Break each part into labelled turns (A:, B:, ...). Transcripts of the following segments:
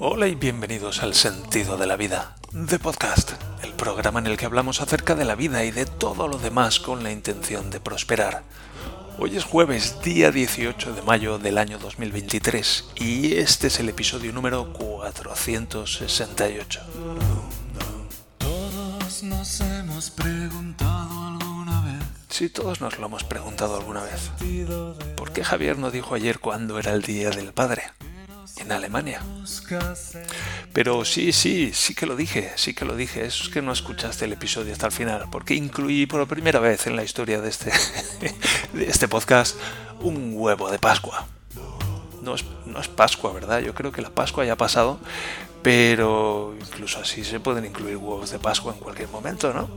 A: Hola y bienvenidos al Sentido de la Vida, de Podcast, el programa en el que hablamos acerca de la vida y de todo lo demás con la intención de prosperar. Hoy es jueves, día 18 de mayo del año 2023, y este es el episodio número 468.
B: Todos nos hemos preguntado alguna vez.
A: Sí, todos nos lo hemos preguntado alguna vez. ¿Por qué Javier no dijo ayer cuándo era el Día del Padre? En Alemania. Pero sí, sí, sí que lo dije, sí que lo dije. Eso es que no escuchaste el episodio hasta el final, porque incluí por primera vez en la historia de este, de este podcast un huevo de Pascua. No es, no es Pascua, ¿verdad? Yo creo que la Pascua ya ha pasado, pero incluso así se pueden incluir huevos de Pascua en cualquier momento, ¿no?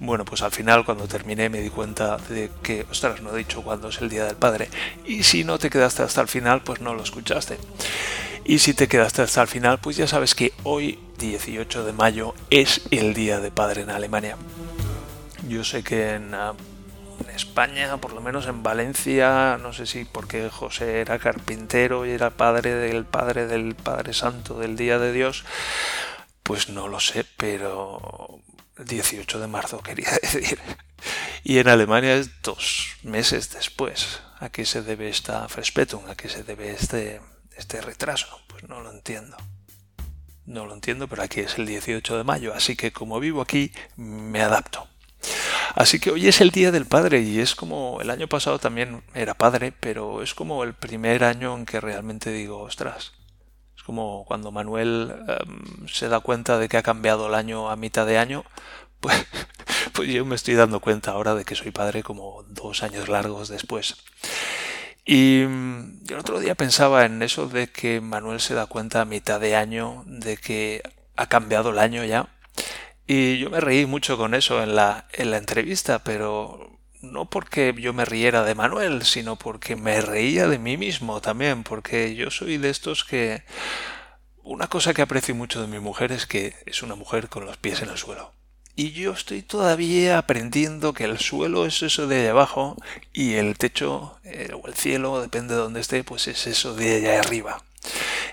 A: Bueno, pues al final cuando terminé me di cuenta de que, ostras, no he dicho cuándo es el Día del Padre. Y si no te quedaste hasta el final, pues no lo escuchaste. Y si te quedaste hasta el final, pues ya sabes que hoy, 18 de mayo, es el Día de Padre en Alemania. Yo sé que en, en España, por lo menos en Valencia, no sé si porque José era carpintero y era padre del Padre del Padre Santo del Día de Dios, pues no lo sé, pero 18 de marzo quería decir. Y en Alemania es dos meses después. ¿A qué se debe esta Verspätung? ¿A qué se debe este, este retraso? Pues no lo entiendo. No lo entiendo, pero aquí es el 18 de mayo, así que como vivo aquí, me adapto. Así que hoy es el Día del Padre y es como el año pasado también era padre, pero es como el primer año en que realmente digo, ostras, es como cuando Manuel um, se da cuenta de que ha cambiado el año a mitad de año, pues, pues yo me estoy dando cuenta ahora de que soy padre como dos años largos después. Y el otro día pensaba en eso de que Manuel se da cuenta a mitad de año de que ha cambiado el año ya. Y yo me reí mucho con eso en la, en la entrevista, pero no porque yo me riera de Manuel, sino porque me reía de mí mismo también, porque yo soy de estos que... Una cosa que aprecio mucho de mi mujer es que es una mujer con los pies en el suelo. Y yo estoy todavía aprendiendo que el suelo es eso de abajo y el techo eh, o el cielo, depende de donde esté, pues es eso de allá arriba.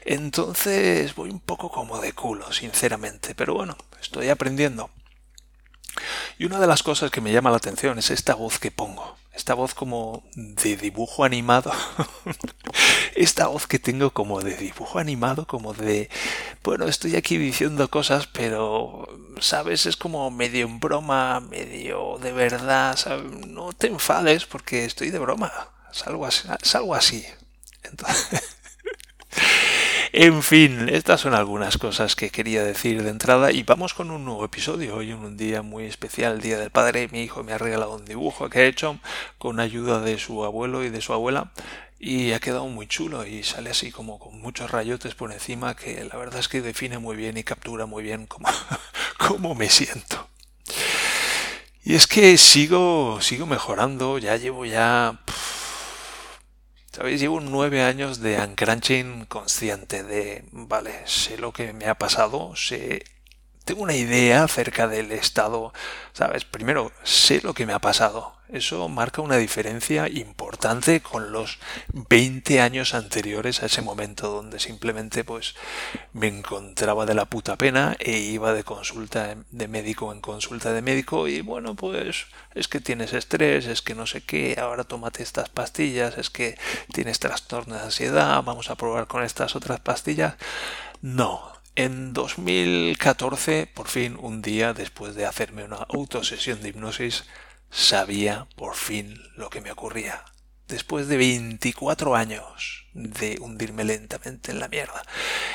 A: Entonces voy un poco como de culo, sinceramente, pero bueno, estoy aprendiendo. Y una de las cosas que me llama la atención es esta voz que pongo. Esta voz como de dibujo animado. esta voz que tengo como de dibujo animado, como de... Bueno, estoy aquí diciendo cosas, pero... ¿Sabes? Es como medio en broma, medio de verdad. No te enfades porque estoy de broma. Es algo así. Es algo así. Entonces... En fin, estas son algunas cosas que quería decir de entrada y vamos con un nuevo episodio. Hoy en un día muy especial, Día del Padre, mi hijo me ha regalado un dibujo que ha hecho con ayuda de su abuelo y de su abuela y ha quedado muy chulo y sale así como con muchos rayotes por encima que la verdad es que define muy bien y captura muy bien cómo, cómo me siento. Y es que sigo, sigo mejorando, ya llevo ya... ¿Sabéis? Llevo nueve años de uncrunching consciente de, vale, sé lo que me ha pasado, sé, tengo una idea acerca del estado, ¿sabes? Primero, sé lo que me ha pasado. Eso marca una diferencia importante con los 20 años anteriores a ese momento donde simplemente pues me encontraba de la puta pena e iba de consulta de médico en consulta de médico y bueno pues es que tienes estrés, es que no sé qué, ahora tómate estas pastillas, es que tienes trastorno de ansiedad, vamos a probar con estas otras pastillas. No, en 2014, por fin, un día después de hacerme una autosesión de hipnosis, sabía por fin lo que me ocurría. Después de 24 años de hundirme lentamente en la mierda.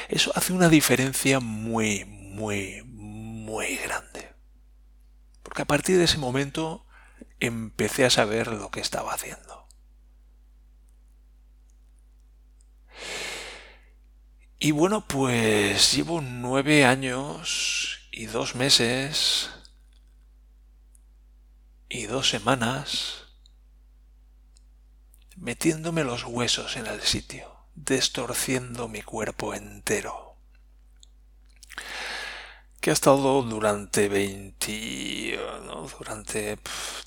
A: Eso hace una diferencia muy, muy, muy grande. Porque a partir de ese momento empecé a saber lo que estaba haciendo. Y bueno, pues llevo nueve años y dos meses y dos semanas metiéndome los huesos en el sitio, destorciendo mi cuerpo entero. Que ha estado durante 20, no, durante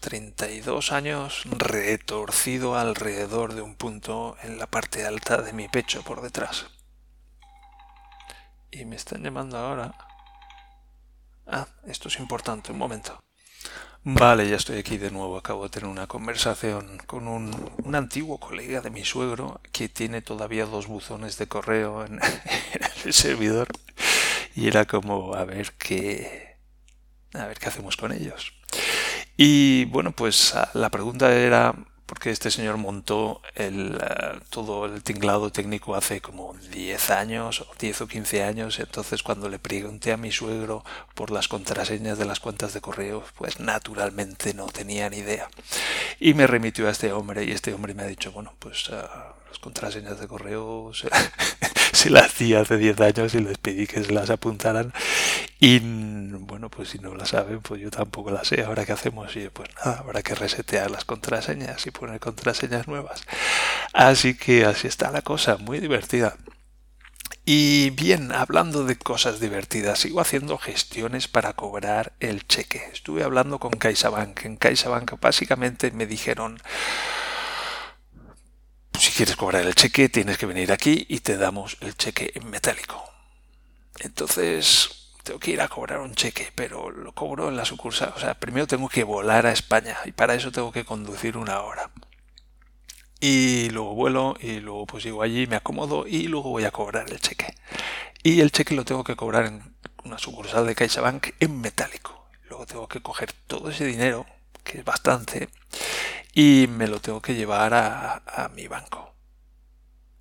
A: 32 años retorcido alrededor de un punto en la parte alta de mi pecho por detrás. Y me están llamando ahora. Ah, esto es importante, un momento. Vale, ya estoy aquí de nuevo. Acabo de tener una conversación con un, un antiguo colega de mi suegro que tiene todavía dos buzones de correo en, el servidor. Y era como a ver qué. a ver qué hacemos con ellos. Y bueno, pues la pregunta era porque este señor montó eh, todo el tinglado técnico hace como 10 años, o 10 o 15 años, entonces cuando le pregunté a mi suegro por las contraseñas de las cuentas de correo, pues naturalmente no tenía ni idea. Y me remitió a este hombre y este hombre me ha dicho, bueno, pues uh, las contraseñas de correo se, las di hace 10 años y les pedí que se las apuntaran y bueno, pues si no la saben, pues yo tampoco la sé. Ahora qué hacemos, y pues nada, habrá que resetear las contraseñas y poner contraseñas nuevas. Así que así está la cosa, muy divertida. Y bien, hablando de cosas divertidas, sigo haciendo gestiones para cobrar el cheque. Estuve hablando con CaixaBank. En CaixaBank básicamente me dijeron, si quieres cobrar el cheque tienes que venir aquí y te damos el cheque en metálico. Entonces, tengo que ir a cobrar un cheque, pero lo cobro en la sucursal. O sea, primero tengo que volar a España y para eso tengo que conducir una hora. Y luego vuelo y luego pues llego allí, me acomodo y luego voy a cobrar el cheque. Y el cheque lo tengo que cobrar en una sucursal de CaixaBank en metálico. Luego tengo que coger todo ese dinero, que es bastante, y me lo tengo que llevar a, mi banco.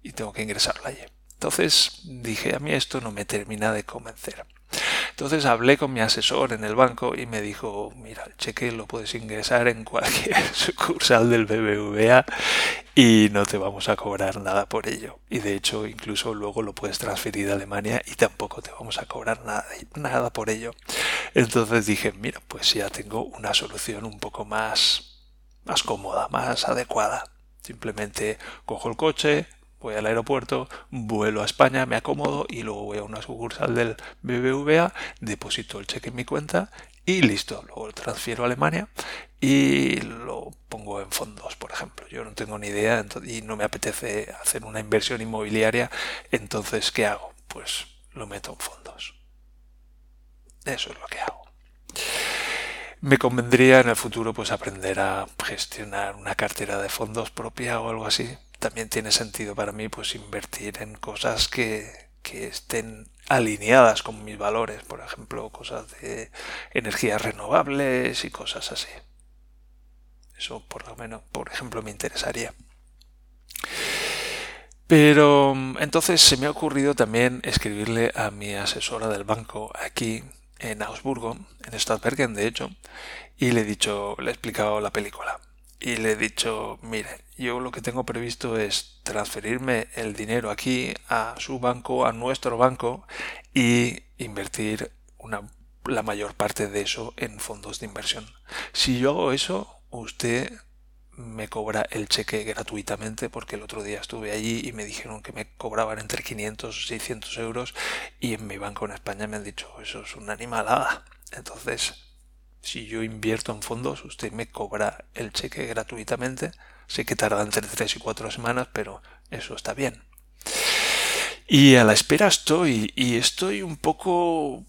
A: Y tengo que ingresarlo allí. Entonces dije, a mí esto no me termina de convencer. Entonces hablé con mi asesor en el banco y me dijo, mira, el cheque lo puedes ingresar en cualquier sucursal del BBVA y no te vamos a cobrar nada por ello. Y de hecho, incluso luego lo puedes transferir a Alemania y tampoco te vamos a cobrar nada, nada por ello. Entonces dije, mira, pues ya tengo una solución un poco más, más cómoda, más adecuada. Simplemente cojo el coche, voy al aeropuerto, vuelo a España, me acomodo y luego voy a una sucursal del BBVA, deposito el cheque en mi cuenta y listo. Luego lo transfiero a Alemania y lo pongo en fondos, por ejemplo. Yo no tengo ni idea y no me apetece hacer una inversión inmobiliaria, entonces ¿qué hago? Pues lo meto en fondos. Eso es lo que hago. Me convendría en el futuro pues aprender a gestionar una cartera de fondos propia o algo así, también tiene sentido para mí pues invertir en cosas que, que estén alineadas con mis valores, por ejemplo, cosas de energías renovables y cosas así. Eso por lo menos, por ejemplo, me interesaría. Pero entonces se me ha ocurrido también escribirle a mi asesora del banco aquí en Augsburgo, en Stadtbergen de hecho, y le he dicho, le he explicado la película y le he dicho, mire, yo lo que tengo previsto es transferirme el dinero aquí a su banco, a nuestro banco y invertir una, la mayor parte de eso en fondos de inversión. Si yo hago eso, usted me cobra el cheque gratuitamente porque el otro día estuve allí y me dijeron que me cobraban entre 500 y 600 euros y en mi banco en España me han dicho eso es una animalada. Entonces si yo invierto en fondos, usted me cobra el cheque gratuitamente. Sé que tarda entre 3 y 4 semanas, pero eso está bien. Y a la espera estoy, y estoy un poco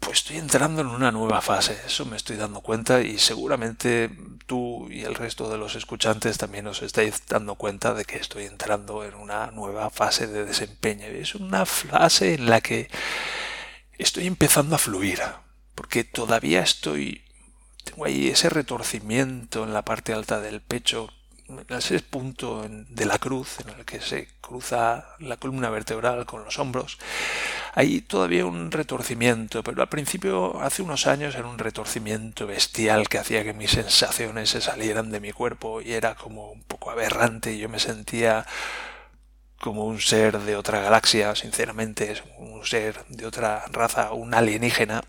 A: pues estoy entrando en una nueva fase, eso me estoy dando cuenta y seguramente tú y el resto de los escuchantes también os estáis dando cuenta de que estoy entrando en una nueva fase de desempeño. Es una fase en la que estoy empezando a fluir, porque todavía estoy tengo ahí ese retorcimiento en la parte alta del pecho, ese punto de la cruz en el que se cruza la columna vertebral con los hombros. Hay todavía un retorcimiento, pero al principio, hace unos años, era un retorcimiento bestial que hacía que mis sensaciones se salieran de mi cuerpo y era como un poco aberrante. Yo me sentía como un ser de otra galaxia, sinceramente, un ser de otra raza, un alienígena.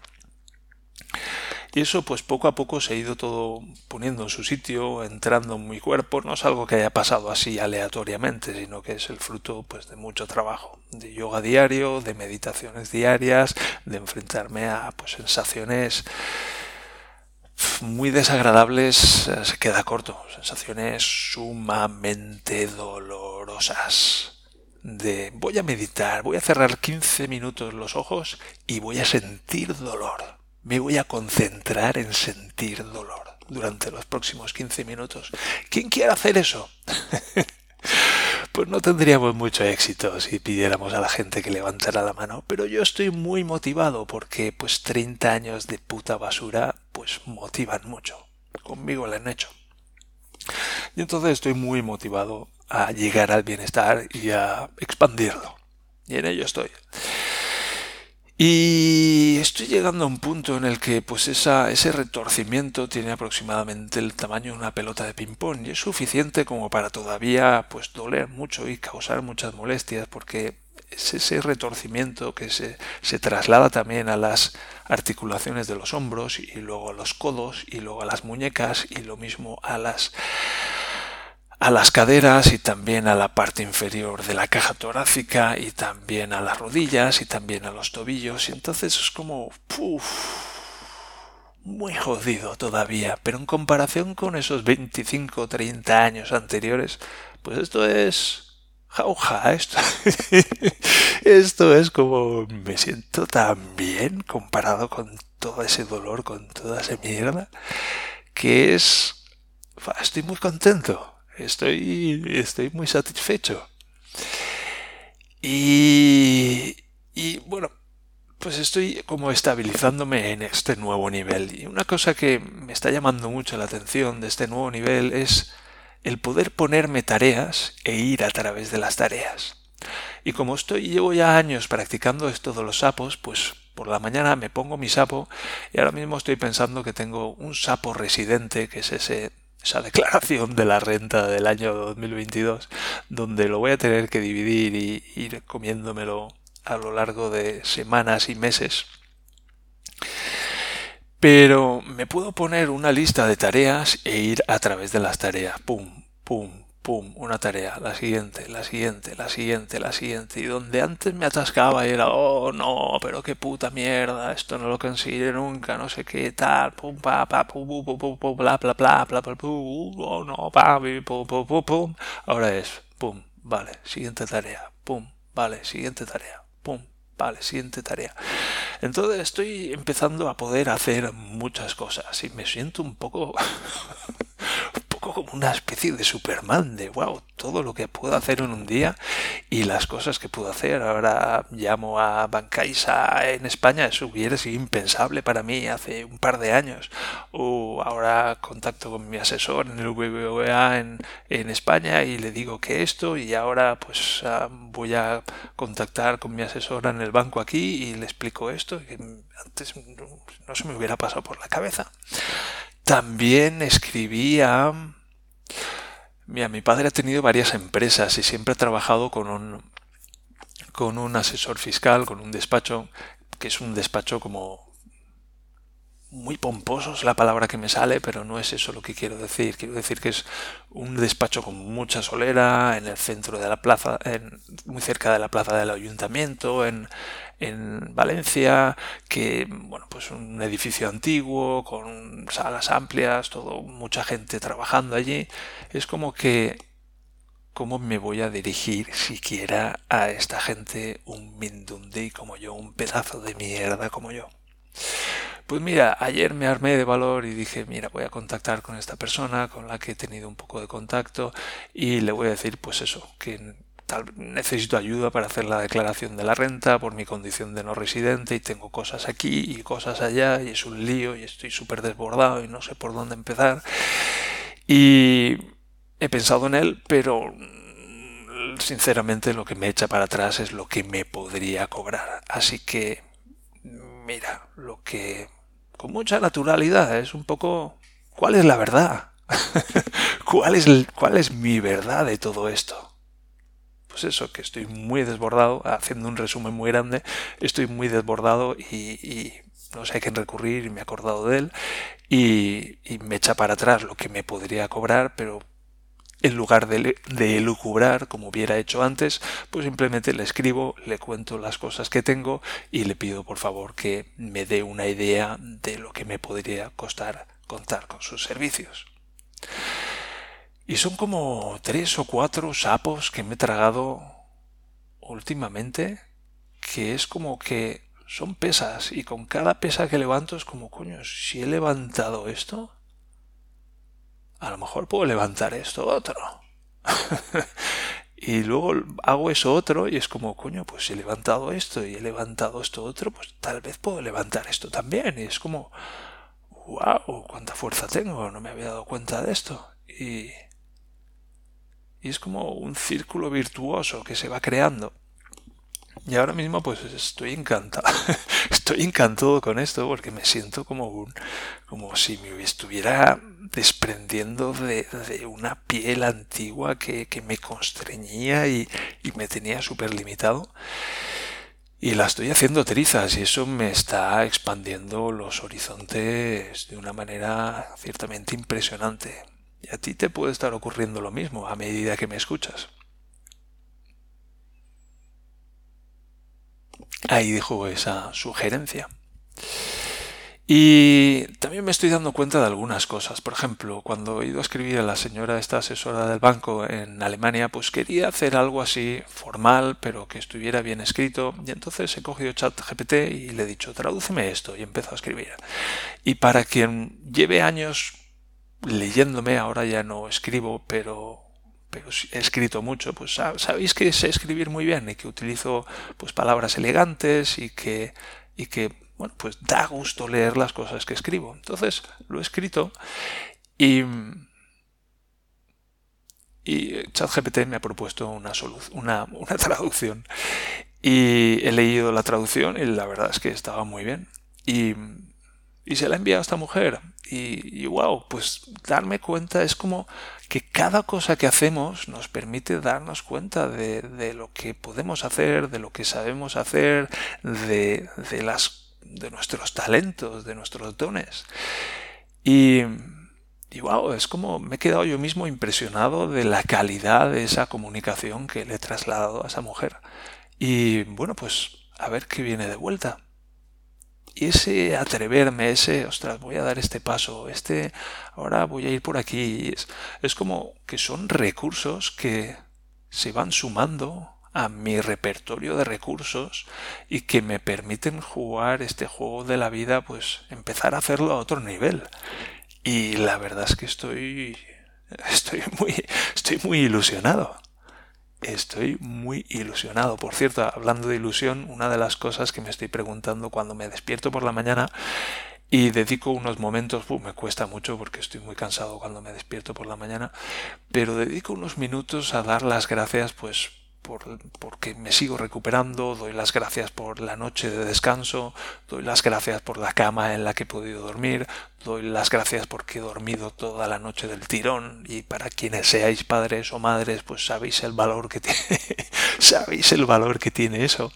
A: Y eso pues poco a poco se ha ido todo poniendo en su sitio, entrando en mi cuerpo. No es algo que haya pasado así aleatoriamente, sino que es el fruto pues de mucho trabajo, de yoga diario, de meditaciones diarias, de enfrentarme a pues sensaciones muy desagradables, se queda corto, sensaciones sumamente dolorosas. de voy a meditar, voy a cerrar 15 minutos los ojos y voy a sentir dolor. Me voy a concentrar en sentir dolor durante los próximos 15 minutos. ¿Quién quiere hacer eso? pues no tendríamos mucho éxito si pidiéramos a la gente que levantara la mano, pero yo estoy muy motivado porque pues 30 años de puta basura pues motivan mucho. Conmigo lo han hecho. Y entonces estoy muy motivado a llegar al bienestar y a expandirlo. Y en ello estoy. Y estoy llegando a un punto en el que pues esa, ese retorcimiento tiene aproximadamente el tamaño de una pelota de ping-pong y es suficiente como para todavía pues doler mucho y causar muchas molestias porque es ese retorcimiento que se, se traslada también a las articulaciones de los hombros y luego a los codos y luego a las muñecas y lo mismo a las a las caderas y también a la parte inferior de la caja torácica y también a las rodillas y también a los tobillos. Y entonces es como muy jodido todavía. Pero en comparación con esos 25 o 30 años anteriores pues esto es jauja esto esto es como me siento tan bien comparado con todo ese dolor con toda esa mierda que es estoy muy contento Estoy, estoy muy satisfecho. Y, y bueno, pues estoy como estabilizándome en este nuevo nivel. Y una cosa que me está llamando mucho la atención de este nuevo nivel es el poder ponerme tareas e ir a través de las tareas. Y como estoy, llevo ya años practicando esto de los sapos, pues por la mañana me pongo mi sapo y ahora mismo estoy pensando que tengo un sapo residente, que es ese esa declaración de la renta del año 2022, donde lo voy a tener que dividir y ir comiéndomelo a lo largo de semanas y meses. Pero me puedo poner una lista de tareas e ir a través de las tareas. Pum, pum, una tarea, la siguiente, la siguiente, la siguiente, la siguiente. Y donde antes me atascaba y era, oh no, pero qué puta mierda, esto no lo conseguiré nunca, no sé qué tal, pum, pa, pa, pum, pum, pum, pum, bla, bla, bla, bla, bla, pum, oh no, pa, pum, pum, pum, pum. Ahora es, pum, vale, siguiente tarea, pum, vale, siguiente tarea, pum, vale, siguiente tarea. Entonces estoy empezando a poder hacer muchas cosas y me siento un poco como una especie de Superman, de wow, todo lo que puedo hacer en un día y las cosas que puedo hacer. Ahora llamo a Bancaisa en España, eso hubiera sido impensable para mí hace un par de años. O ahora contacto con mi asesor en el BBVA en, en España y le digo que esto y ahora pues ah, voy a contactar con mi asesora en el banco aquí y le explico esto que antes no se me hubiera pasado por la cabeza. También escribí a Mira, mi padre ha tenido varias empresas y siempre ha trabajado con un, con un asesor fiscal, con un despacho, que es un despacho como muy pomposo es la palabra que me sale, pero no es eso lo que quiero decir. Quiero decir que es un despacho con mucha solera en el centro de la plaza, en, muy cerca de la plaza del ayuntamiento, en, en Valencia, que bueno, pues un edificio antiguo con salas amplias, todo mucha gente trabajando allí. Es como que cómo me voy a dirigir siquiera a esta gente un mindundi como yo, un pedazo de mierda como yo. Pues mira, ayer me armé de valor y dije, mira, voy a contactar con esta persona con la que he tenido un poco de contacto y le voy a decir, pues eso, que tal, necesito ayuda para hacer la declaración de la renta por mi condición de no residente y tengo cosas aquí y cosas allá y es un lío y estoy súper desbordado y no sé por dónde empezar. Y he pensado en él, pero sinceramente lo que me echa para atrás es lo que me podría cobrar. Así que, mira, lo que con mucha naturalidad. Es un poco... ¿Cuál es la verdad? ¿Cuál, es ¿Cuál es mi verdad de todo esto? Pues eso, que estoy muy desbordado, haciendo un resumen muy grande, estoy muy desbordado y, no sé a quién recurrir y me he acordado de él y, y, me echa para atrás lo que me podría cobrar, pero en lugar de, de elucubrar como hubiera hecho antes, pues simplemente le escribo, le cuento las cosas que tengo y le pido por favor que me dé una idea de lo que me podría costar contar con sus servicios. Y son como tres o cuatro sapos que me he tragado últimamente que es como que son pesas y con cada pesa que levanto es como, coño, si he levantado esto, a lo mejor puedo levantar esto otro. y luego hago eso otro y es como, coño, pues he levantado esto y he levantado esto otro, pues tal vez puedo levantar esto también. Y es como, wow, cuánta fuerza tengo, no me había dado cuenta de esto. Y, y es como un círculo virtuoso que se va creando. Y ahora mismo pues estoy encantado, estoy encantado con esto porque me siento como como si me estuviera desprendiendo de, una piel antigua que, me constreñía y, y me tenía súper limitado. Y la estoy haciendo trizas y eso me está expandiendo los horizontes de una manera ciertamente impresionante. Y a ti te puede estar ocurriendo lo mismo a medida que me escuchas. Ahí dejo esa sugerencia. Y también me estoy dando cuenta de algunas cosas. Por ejemplo, cuando he ido a escribir a la señora, esta asesora del banco en Alemania, pues quería hacer algo así formal, pero que estuviera bien escrito. Y entonces he cogido ChatGPT y le he dicho, tradúceme esto, y empezó a escribir. Y para quien lleve años leyéndome, ahora ya no escribo, pero pero he escrito mucho, pues sabéis que sé escribir muy bien y que utilizo pues palabras elegantes y que y que bueno, pues da gusto leer las cosas que escribo. Entonces, lo he escrito y y ChatGPT me ha propuesto una, una, una traducción y he leído la traducción y la verdad es que estaba muy bien. Y y se la envía a esta mujer. Y, wow, pues darme cuenta es como que cada cosa que hacemos nos permite darnos cuenta de, lo que podemos hacer, de lo que sabemos hacer, de, de, las, de nuestros talentos, de nuestros dones. Y, y wow, es como me he quedado yo mismo impresionado de la calidad de esa comunicación que le he trasladado a esa mujer. Y bueno, pues a ver qué viene de vuelta. Y ese atreverme, ese, ostras, voy a dar este paso, este, ahora voy a ir por aquí, es, es como que son recursos que se van sumando a mi repertorio de recursos y que me permiten jugar este juego de la vida, pues empezar a hacerlo a otro nivel. Y la verdad es que estoy estoy muy estoy muy ilusionado. Estoy muy ilusionado. Por cierto, hablando de ilusión, una de las cosas que me estoy preguntando cuando me despierto por la mañana y dedico unos momentos, me cuesta mucho porque estoy muy cansado cuando me despierto por la mañana, pero dedico unos minutos a dar las gracias pues por, porque me sigo recuperando, doy las gracias por la noche de descanso, doy las gracias por la cama en la que he podido dormir, doy las gracias porque he dormido toda la noche del tirón y para quienes seáis padres o madres pues sabéis el valor que tiene sabéis el valor que tiene eso.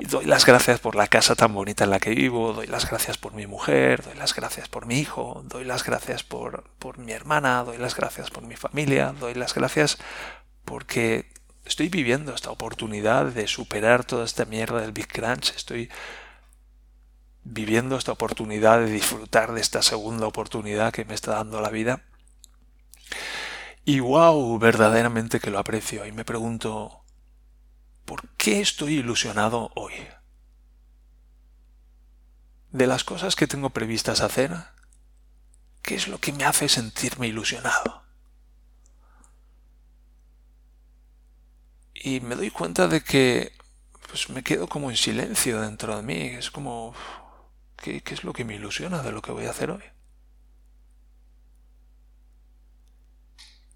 A: Doy las gracias por la casa tan bonita en la que vivo doy las gracias por mi mujer doy las gracias por mi hijo doy las gracias por, por mi hermana doy las gracias por mi familia doy las gracias porque estoy viviendo esta oportunidad de superar toda esta mierda del Big Crunch, estoy viviendo esta oportunidad de disfrutar de esta segunda oportunidad que me está dando la vida. Y wow, verdaderamente que lo aprecio. Y me pregunto, ¿por qué estoy ilusionado hoy? De las cosas que tengo previstas hacer, ¿qué es lo que me hace sentirme ilusionado? Y me doy cuenta de que pues me quedo como en silencio dentro de mí. Es como, ¿qué, es lo que me ilusiona de lo que voy a hacer hoy?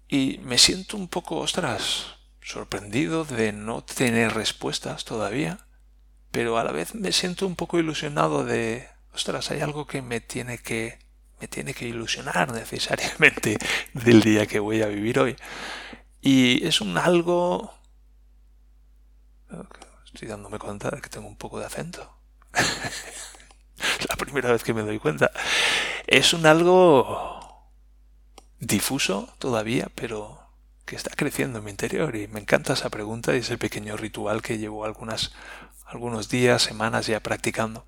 A: Y me siento un poco, ostras, sorprendido de no tener respuestas todavía, pero a la vez me siento un poco ilusionado de, ostras, hay algo que me tiene que me tiene que ilusionar necesariamente del día que voy a vivir hoy. Y es un algo Estoy dándome cuenta de que tengo un poco de acento. la primera vez que me doy cuenta. Es un algo difuso todavía, pero que está creciendo en mi interior y me encanta esa pregunta y ese pequeño ritual que llevo algunas, algunos días, semanas ya practicando.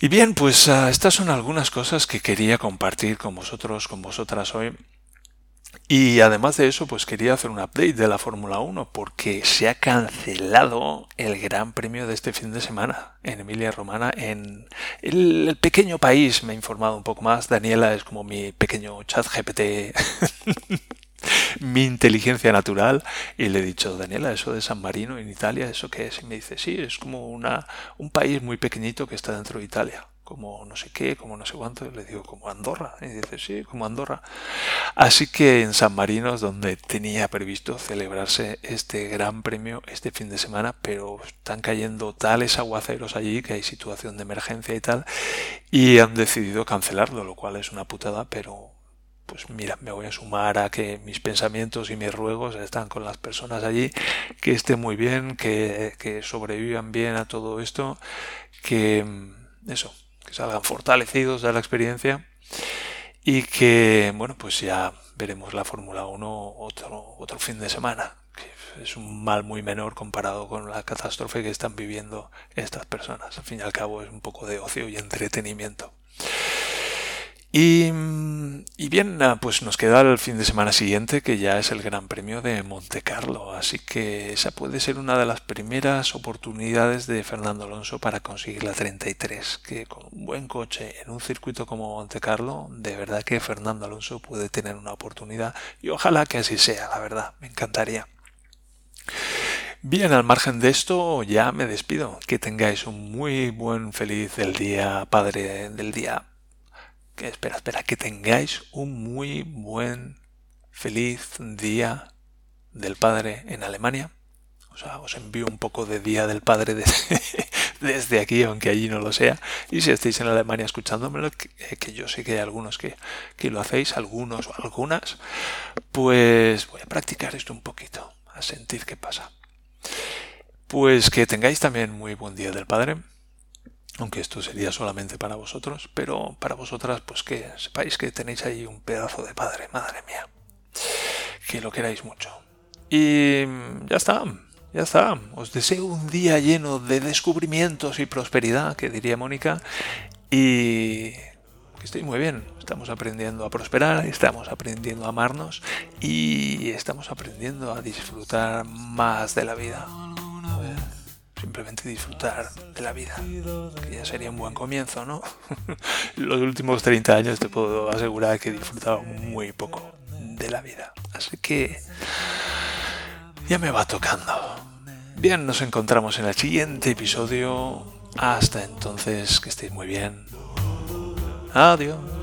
A: Y bien, pues ah, estas son algunas cosas que quería compartir con vosotros, con vosotras hoy Y además de eso, pues quería hacer un update de la Fórmula 1 porque se ha cancelado el Gran Premio de este fin de semana en Emilia Romana, en el, pequeño país. Me he informado un poco más. Daniela es como mi pequeño chat GPT, mi inteligencia natural. Y le he dicho, Daniela, eso de San Marino en Italia, ¿eso qué es? Y me dice, sí, es como una, un país muy pequeñito que está dentro de Italia como no sé qué, como no sé cuánto, le digo, como Andorra, y dice, sí, como Andorra. Así que en San Marino es donde tenía previsto celebrarse este gran premio este fin de semana, pero están cayendo tales aguaceros allí que hay situación de emergencia y tal, y han decidido cancelarlo, lo cual es una putada, pero pues mira, me voy a sumar a que mis pensamientos y mis ruegos están con las personas allí, que estén muy bien, que, que sobrevivan bien a todo esto, que eso, que salgan fortalecidos de la experiencia y que, bueno, pues ya veremos la Fórmula 1 otro, otro fin de semana, que es un mal muy menor comparado con la catástrofe que están viviendo estas personas. Al fin y al cabo es un poco de ocio y entretenimiento. Y, bien, pues nos queda el fin de semana siguiente, que ya es el Gran Premio de Monte Carlo. Así que esa puede ser una de las primeras oportunidades de Fernando Alonso para conseguir la 33. Que con un buen coche en un circuito como Monte Carlo, de verdad que Fernando Alonso puede tener una oportunidad. Y ojalá que así sea, la verdad, me encantaría. Bien, al margen de esto, ya me despido. Que tengáis un muy buen feliz del día padre del día espera, espera, que tengáis un muy buen, feliz día del Padre en Alemania. O sea, os envío un poco de Día del Padre desde, aquí, aunque allí no lo sea. Y si estáis en Alemania escuchándomelo, que, eh, que yo sé que hay algunos que, que, lo hacéis, algunos o algunas, pues voy a practicar esto un poquito, a sentir qué pasa. Pues que tengáis también muy buen Día del Padre aunque esto sería solamente para vosotros, pero para vosotras, pues que sepáis que tenéis ahí un pedazo de padre, madre mía, que lo queráis mucho. Y ya está, ya está. Os deseo un día lleno de descubrimientos y prosperidad, que diría Mónica, y estéis muy bien. Estamos aprendiendo a prosperar, estamos aprendiendo a amarnos y estamos aprendiendo a disfrutar más de la vida simplemente disfrutar de la vida, que ya sería un buen comienzo, ¿no? Los últimos 30 años te puedo asegurar que he disfrutado muy poco de la vida, así que ya me va tocando. Bien, nos encontramos en el siguiente episodio. Hasta entonces, que estéis muy bien. Adiós.